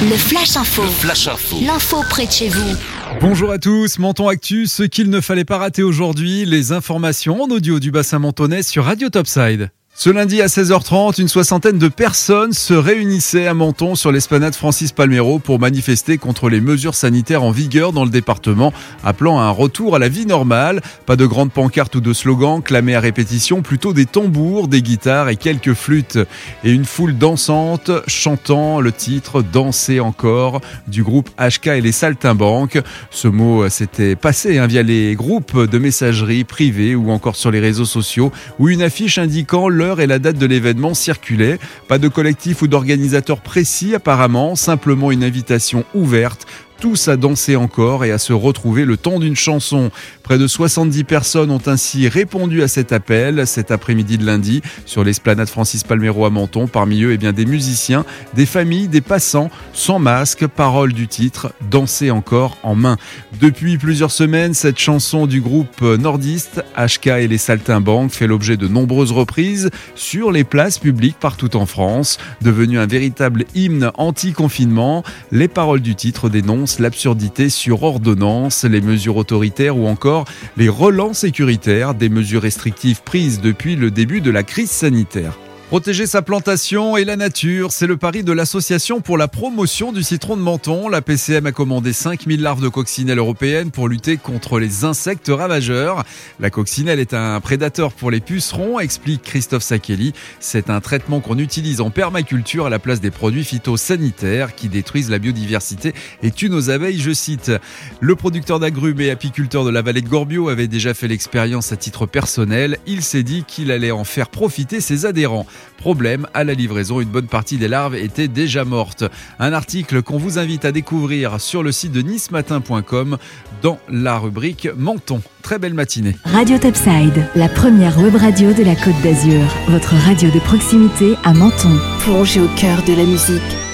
Le Flash Info. Flash Info. L'info près de chez vous. Bonjour à tous, Menton Actu, ce qu'il ne fallait pas rater aujourd'hui, les informations en audio du bassin mentonais sur Radio Topside. Ce lundi à 16h30, une soixantaine de personnes se réunissaient à Menton sur l'esplanade Francis Palmero pour manifester contre les mesures sanitaires en vigueur dans le département, appelant à un retour à la vie normale. Pas de grandes pancartes ou de slogans clamés à répétition, plutôt des tambours, des guitares et quelques flûtes. Et une foule dansante chantant le titre Danser encore du groupe HK et les Saltimbanques. Ce mot s'était passé hein, via les groupes de messagerie privés ou encore sur les réseaux sociaux où une affiche indiquant le et la date de l'événement circulaient. Pas de collectif ou d'organisateur précis apparemment, simplement une invitation ouverte tous à danser encore et à se retrouver le temps d'une chanson. Près de 70 personnes ont ainsi répondu à cet appel cet après-midi de lundi sur l'esplanade Francis Palmero à Menton. Parmi eux, eh bien, des musiciens, des familles, des passants sans masque. Parole du titre Danser encore en main. Depuis plusieurs semaines, cette chanson du groupe nordiste HK et les Saltimbanques fait l'objet de nombreuses reprises sur les places publiques partout en France. Devenu un véritable hymne anti-confinement, les paroles du titre dénoncent l'absurdité sur ordonnance, les mesures autoritaires ou encore les relents sécuritaires, des mesures restrictives prises depuis le début de la crise sanitaire. Protéger sa plantation et la nature, c'est le pari de l'Association pour la promotion du citron de menton. La PCM a commandé 5000 larves de coccinelle européennes pour lutter contre les insectes ravageurs. La coccinelle est un prédateur pour les pucerons, explique Christophe Sakeli. C'est un traitement qu'on utilise en permaculture à la place des produits phytosanitaires qui détruisent la biodiversité et tuent nos abeilles, je cite. Le producteur d'agrumes et apiculteur de la vallée de Gorbio avait déjà fait l'expérience à titre personnel. Il s'est dit qu'il allait en faire profiter ses adhérents. Problème, à la livraison, une bonne partie des larves étaient déjà mortes. Un article qu'on vous invite à découvrir sur le site de nismatin.com dans la rubrique Menton. Très belle matinée. Radio Topside, la première web radio de la Côte d'Azur. Votre radio de proximité à Menton. Plongez au cœur de la musique